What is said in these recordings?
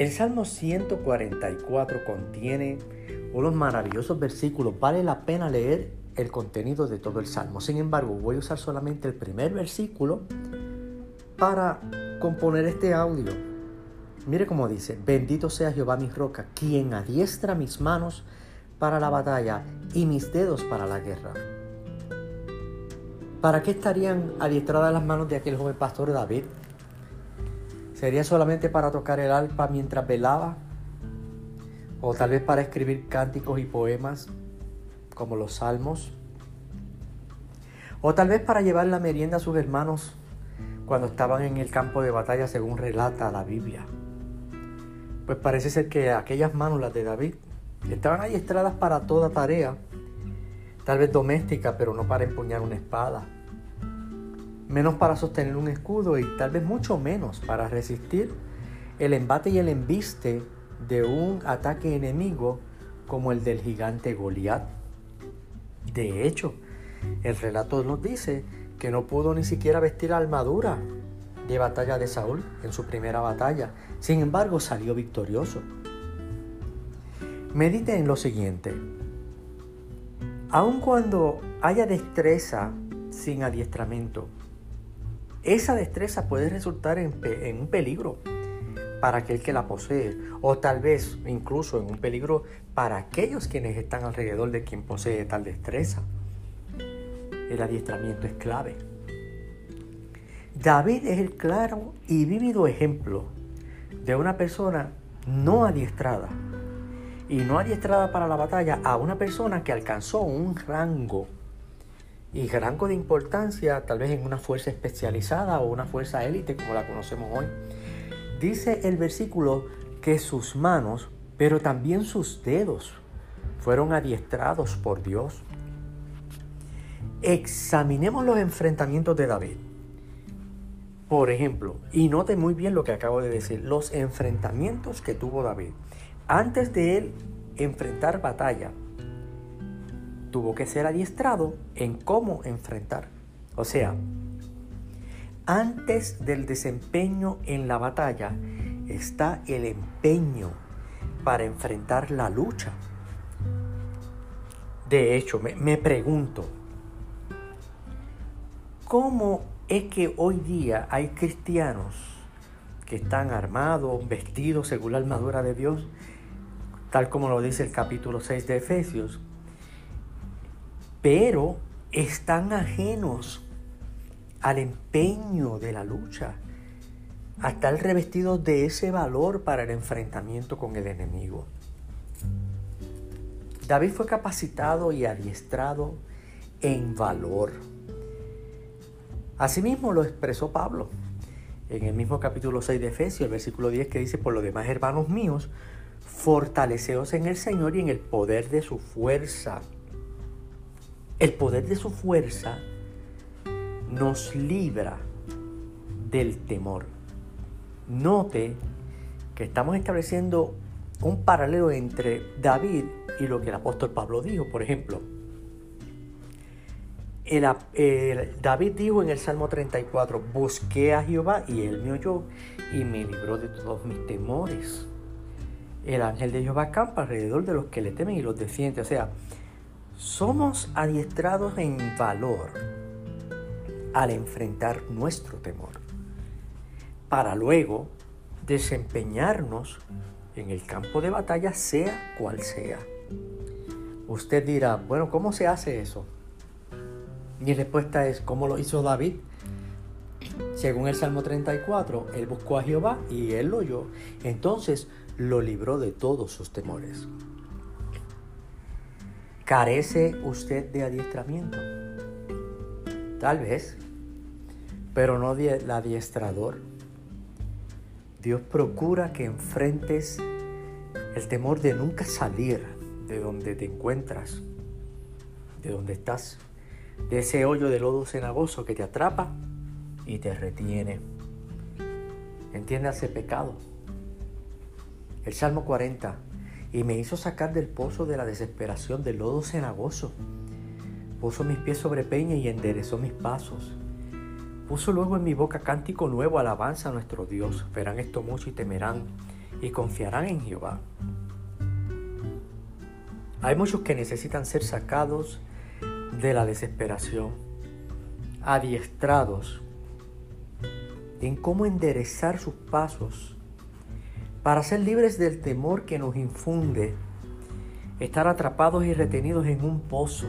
El Salmo 144 contiene unos maravillosos versículos. Vale la pena leer el contenido de todo el Salmo. Sin embargo, voy a usar solamente el primer versículo para componer este audio. Mire cómo dice, bendito sea Jehová mi roca, quien adiestra mis manos para la batalla y mis dedos para la guerra. ¿Para qué estarían adiestradas las manos de aquel joven pastor David? ¿Sería solamente para tocar el alpa mientras velaba? ¿O tal vez para escribir cánticos y poemas como los salmos? ¿O tal vez para llevar la merienda a sus hermanos cuando estaban en el campo de batalla según relata la Biblia? Pues parece ser que aquellas manos, las de David, estaban adiestradas para toda tarea, tal vez doméstica, pero no para empuñar una espada menos para sostener un escudo y tal vez mucho menos para resistir el embate y el embiste de un ataque enemigo como el del gigante Goliat. De hecho, el relato nos dice que no pudo ni siquiera vestir armadura de batalla de Saúl en su primera batalla. Sin embargo, salió victorioso. Medite en lo siguiente. Aun cuando haya destreza sin adiestramiento, esa destreza puede resultar en, un peligro para aquel que la posee, o tal vez incluso en un peligro para aquellos quienes están alrededor de quien posee tal destreza. El adiestramiento es clave. David es el claro y vívido ejemplo de una persona no adiestrada. Y no adiestrada para la batalla a una persona que alcanzó un rango y rango de importancia, tal vez en una fuerza especializada o una fuerza élite como la conocemos hoy. Dice el versículo que sus manos, pero también sus dedos, fueron adiestrados por Dios. Examinemos los enfrentamientos de David. Por ejemplo, y note muy bien lo que acabo de decir, los enfrentamientos que tuvo David. Antes de él enfrentar batalla, tuvo que ser adiestrado en cómo enfrentar. O sea, antes del desempeño en la batalla está el empeño para enfrentar la lucha. De hecho, me, pregunto, ¿cómo es que hoy día hay cristianos que están armados, vestidos según la armadura de Dios, tal como lo dice el capítulo 6 de Efesios, pero están ajenos al empeño de la lucha, a estar revestidos de ese valor para el enfrentamiento con el enemigo. David fue capacitado y adiestrado en valor. Asimismo lo expresó Pablo en el mismo capítulo 6 de Efesios, el versículo 10 que dice, por lo demás, hermanos míos, fortaleceos en el Señor y en el poder de su fuerza el poder de su fuerza nos libra del temor. Note que estamos estableciendo un paralelo entre David y lo que el apóstol Pablo dijo. Por ejemplo, David dijo en el Salmo 34, busqué a Jehová y él me oyó y me libró de todos mis temores. El ángel de Jehová campa alrededor de los que le temen y los defiende. O sea, somos adiestrados en valor al enfrentar nuestro temor, para luego desempeñarnos en el campo de batalla, sea cual sea. Usted dirá, bueno, ¿cómo se hace eso? Mi respuesta es, ¿cómo lo hizo David? Según el Salmo 34, él buscó a Jehová y él lo oyó. Entonces lo libró de todos sus temores. ¿Carece usted de adiestramiento? Tal vez, pero no de el adiestrador. Dios procura que enfrentes el temor de nunca salir de donde te encuentras, de donde estás, de ese hoyo de lodo cenagoso que te atrapa y te retiene. ese pecado. El Salmo 40 y me hizo sacar del pozo de la desesperación del lodo cenagoso. Puso mis pies sobre peña y enderezó mis pasos. Puso luego en mi boca cántico nuevo, alabanza a nuestro Dios. Verán esto mucho y temerán y confiarán en Jehová. Hay muchos que necesitan ser sacados de la desesperación, adiestrados en cómo enderezar sus pasos para ser libres del temor que nos infunde estar atrapados y retenidos en un pozo.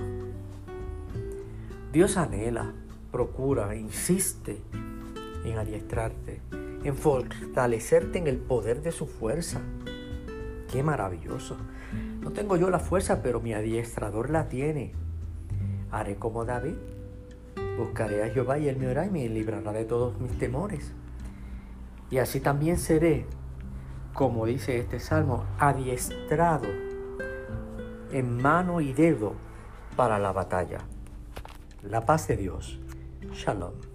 Dios anhela, procura, insiste en adiestrarte, en fortalecerte en el poder de su fuerza. Qué maravilloso. No tengo yo la fuerza, pero mi adiestrador la tiene. Haré como David. Buscaré a Jehová y él me orará y me librará de todos mis temores. Y así también seré, como dice este salmo, adiestrado en mano y dedo para la batalla. La paz de Dios. Shalom.